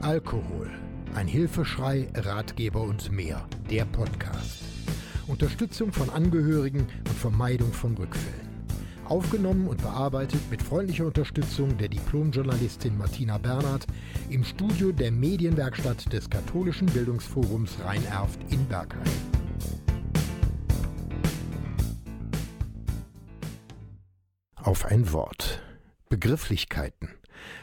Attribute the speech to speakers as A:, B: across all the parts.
A: Alkohol. Ein Hilfeschrei, Ratgeber und mehr. Der Podcast. Unterstützung von Angehörigen und Vermeidung von Rückfällen. Aufgenommen und bearbeitet mit freundlicher Unterstützung der Diplomjournalistin Martina Bernhard im Studio der Medienwerkstatt des Katholischen Bildungsforums Rhein-Erft in Bergheim. Auf ein Wort. Begrifflichkeiten.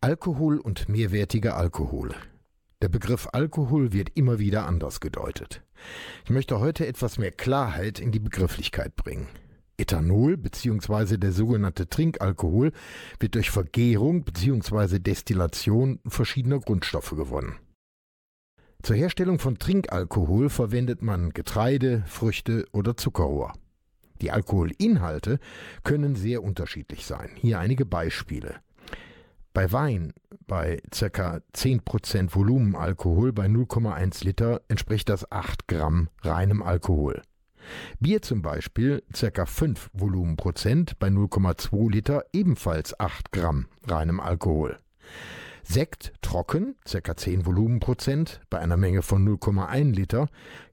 A: Alkohol und mehrwertige Alkohole. Der Begriff Alkohol wird immer wieder anders gedeutet. Ich möchte heute etwas mehr Klarheit in die Begrifflichkeit bringen. Ethanol bzw. der sogenannte Trinkalkohol wird durch Vergärung bzw. Destillation verschiedener Grundstoffe gewonnen. Zur Herstellung von Trinkalkohol verwendet man Getreide, Früchte oder Zuckerrohr. Die Alkoholinhalte können sehr unterschiedlich sein. Hier einige Beispiele. Bei Wein bei ca. 10% Volumenalkohol bei 0,1 Liter entspricht das 8 Gramm reinem Alkohol. Bier zum Beispiel ca. 5 Volumenprozent bei 0,2 Liter ebenfalls 8 Gramm reinem Alkohol. Sekt trocken ca. 10 Volumenprozent bei einer Menge von 0,1 Liter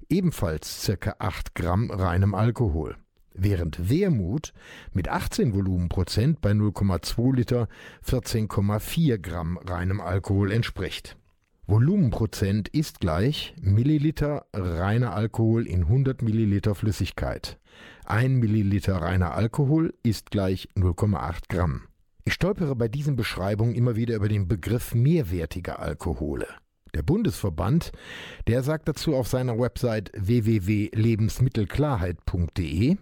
A: ebenfalls ca. 8 Gramm reinem Alkohol während Wermut mit 18 Volumenprozent bei 0,2 Liter 14,4 Gramm reinem Alkohol entspricht. Volumenprozent ist gleich Milliliter reiner Alkohol in 100 Milliliter Flüssigkeit. Ein Milliliter reiner Alkohol ist gleich 0,8 Gramm. Ich stolpere bei diesen Beschreibungen immer wieder über den Begriff mehrwertige Alkohole. Der Bundesverband, der sagt dazu auf seiner Website www.lebensmittelklarheit.de,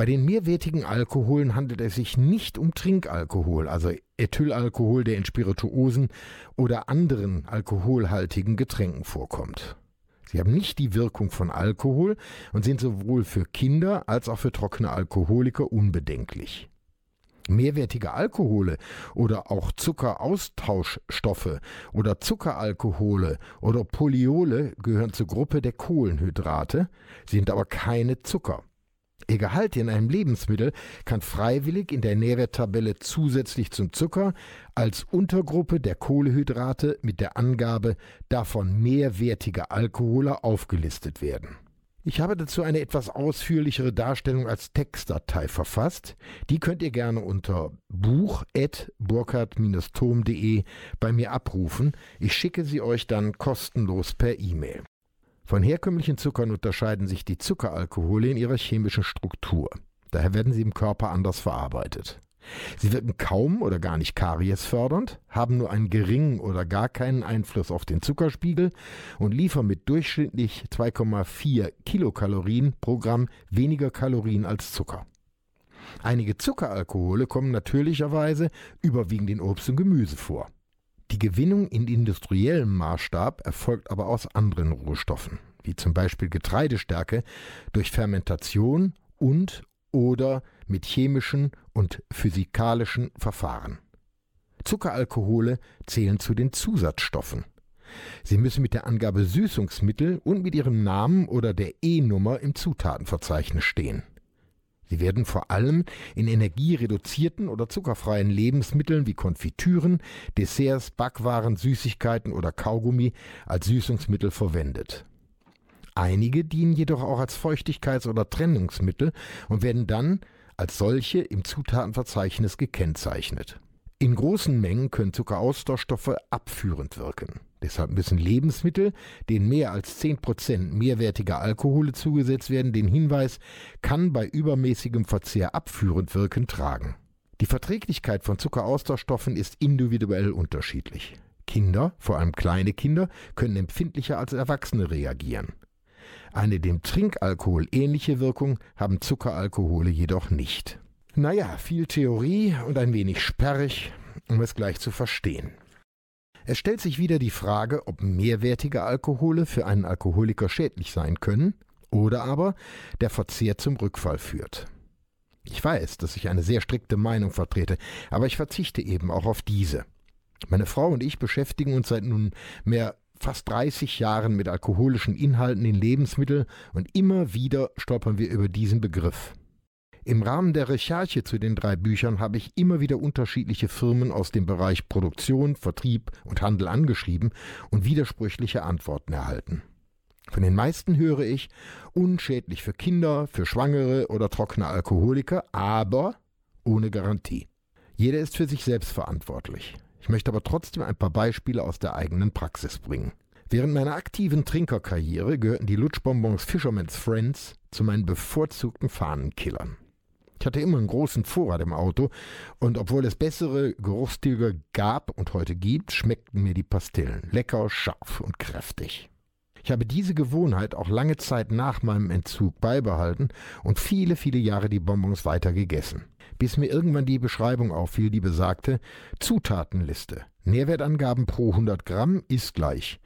A: bei den mehrwertigen Alkoholen handelt es sich nicht um Trinkalkohol, also Ethylalkohol, der in Spirituosen oder anderen alkoholhaltigen Getränken vorkommt. Sie haben nicht die Wirkung von Alkohol und sind sowohl für Kinder als auch für trockene Alkoholiker unbedenklich. Mehrwertige Alkohole oder auch Zuckeraustauschstoffe oder Zuckeralkohole oder Polyole gehören zur Gruppe der Kohlenhydrate, sind aber keine Zucker. Ihr Gehalt in einem Lebensmittel kann freiwillig in der Nährwerttabelle zusätzlich zum Zucker als Untergruppe der Kohlehydrate mit der Angabe davon mehrwertige Alkohole aufgelistet werden. Ich habe dazu eine etwas ausführlichere Darstellung als Textdatei verfasst. Die könnt ihr gerne unter buch.burkhard-tom.de bei mir abrufen. Ich schicke sie euch dann kostenlos per E-Mail. Von herkömmlichen Zuckern unterscheiden sich die Zuckeralkohole in ihrer chemischen Struktur. Daher werden sie im Körper anders verarbeitet. Sie wirken kaum oder gar nicht kariesfördernd, haben nur einen geringen oder gar keinen Einfluss auf den Zuckerspiegel und liefern mit durchschnittlich 2,4 Kilokalorien pro Gramm weniger Kalorien als Zucker. Einige Zuckeralkohole kommen natürlicherweise überwiegend in Obst und Gemüse vor. Die Gewinnung in industriellem Maßstab erfolgt aber aus anderen Rohstoffen, wie zum Beispiel Getreidestärke durch Fermentation und oder mit chemischen und physikalischen Verfahren. Zuckeralkohole zählen zu den Zusatzstoffen. Sie müssen mit der Angabe Süßungsmittel und mit ihrem Namen oder der E-Nummer im Zutatenverzeichnis stehen. Sie werden vor allem in energiereduzierten oder zuckerfreien Lebensmitteln wie Konfitüren, Desserts, Backwaren, Süßigkeiten oder Kaugummi als Süßungsmittel verwendet. Einige dienen jedoch auch als Feuchtigkeits- oder Trennungsmittel und werden dann als solche im Zutatenverzeichnis gekennzeichnet. In großen Mengen können Zuckeraustauschstoffe abführend wirken. Deshalb müssen Lebensmittel, denen mehr als 10% mehrwertiger Alkohole zugesetzt werden, den Hinweis kann bei übermäßigem Verzehr abführend wirken tragen. Die Verträglichkeit von Zuckeraustauschstoffen ist individuell unterschiedlich. Kinder, vor allem kleine Kinder, können empfindlicher als Erwachsene reagieren. Eine dem Trinkalkohol ähnliche Wirkung haben Zuckeralkohole jedoch nicht. Naja, viel Theorie und ein wenig sperrig, um es gleich zu verstehen. Es stellt sich wieder die Frage, ob mehrwertige Alkohole für einen Alkoholiker schädlich sein können oder aber der Verzehr zum Rückfall führt. Ich weiß, dass ich eine sehr strikte Meinung vertrete, aber ich verzichte eben auch auf diese. Meine Frau und ich beschäftigen uns seit nun mehr fast 30 Jahren mit alkoholischen Inhalten in Lebensmitteln und immer wieder stolpern wir über diesen Begriff. Im Rahmen der Recherche zu den drei Büchern habe ich immer wieder unterschiedliche Firmen aus dem Bereich Produktion, Vertrieb und Handel angeschrieben und widersprüchliche Antworten erhalten. Von den meisten höre ich, unschädlich für Kinder, für Schwangere oder trockene Alkoholiker, aber ohne Garantie. Jeder ist für sich selbst verantwortlich. Ich möchte aber trotzdem ein paar Beispiele aus der eigenen Praxis bringen. Während meiner aktiven Trinkerkarriere gehörten die Lutschbonbons Fisherman's Friends zu meinen bevorzugten Fahnenkillern. Ich hatte immer einen großen Vorrat im Auto und obwohl es bessere Geruchstilger gab und heute gibt, schmeckten mir die Pastillen lecker, scharf und kräftig. Ich habe diese Gewohnheit auch lange Zeit nach meinem Entzug beibehalten und viele, viele Jahre die Bonbons weiter gegessen bis mir irgendwann die Beschreibung auffiel, die besagte Zutatenliste. Nährwertangaben pro 100 Gramm ist gleich.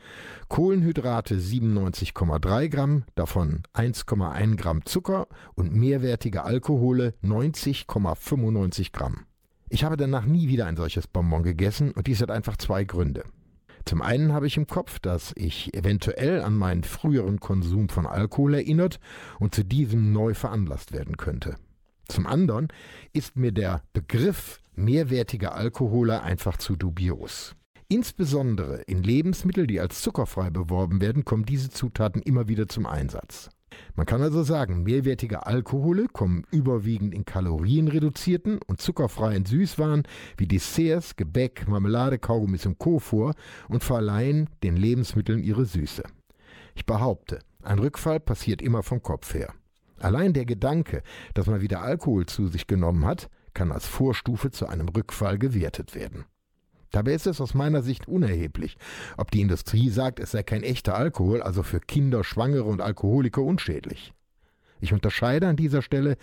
A: Kohlenhydrate 97,3 Gramm, davon 1,1 Gramm Zucker und mehrwertige Alkohole 90,95 Gramm. Ich habe danach nie wieder ein solches Bonbon gegessen und dies hat einfach zwei Gründe. Zum einen habe ich im Kopf, dass ich eventuell an meinen früheren Konsum von Alkohol erinnert und zu diesem neu veranlasst werden könnte. Zum anderen ist mir der Begriff mehrwertiger Alkohole einfach zu dubios. Insbesondere in Lebensmitteln, die als zuckerfrei beworben werden, kommen diese Zutaten immer wieder zum Einsatz. Man kann also sagen, mehrwertige Alkohole kommen überwiegend in kalorienreduzierten und zuckerfreien Süßwaren wie Desserts, Gebäck, Marmelade, Kaugummis und Co. vor und verleihen den Lebensmitteln ihre Süße. Ich behaupte, ein Rückfall passiert immer vom Kopf her. Allein der Gedanke, dass man wieder Alkohol zu sich genommen hat, kann als Vorstufe zu einem Rückfall gewertet werden. Dabei ist es aus meiner Sicht unerheblich, ob die Industrie sagt, es sei kein echter Alkohol, also für Kinder, Schwangere und Alkoholiker unschädlich. Ich unterscheide an dieser Stelle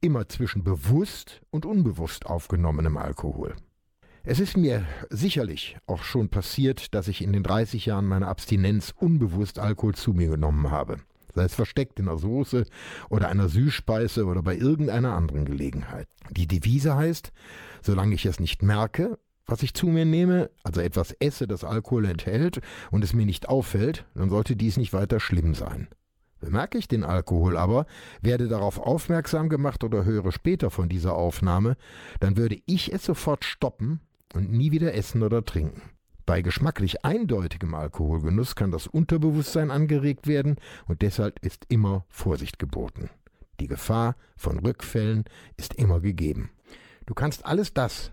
A: immer zwischen bewusst und unbewusst aufgenommenem Alkohol. Es ist mir sicherlich auch schon passiert, dass ich in den 30 Jahren meiner Abstinenz unbewusst Alkohol zu mir genommen habe sei es versteckt in der Soße oder einer Süßspeise oder bei irgendeiner anderen Gelegenheit. Die Devise heißt, solange ich es nicht merke, was ich zu mir nehme, also etwas esse, das Alkohol enthält und es mir nicht auffällt, dann sollte dies nicht weiter schlimm sein. Bemerke ich den Alkohol aber, werde darauf aufmerksam gemacht oder höre später von dieser Aufnahme, dann würde ich es sofort stoppen und nie wieder essen oder trinken. Bei geschmacklich eindeutigem Alkoholgenuss kann das Unterbewusstsein angeregt werden und deshalb ist immer Vorsicht geboten. Die Gefahr von Rückfällen ist immer gegeben. Du kannst alles das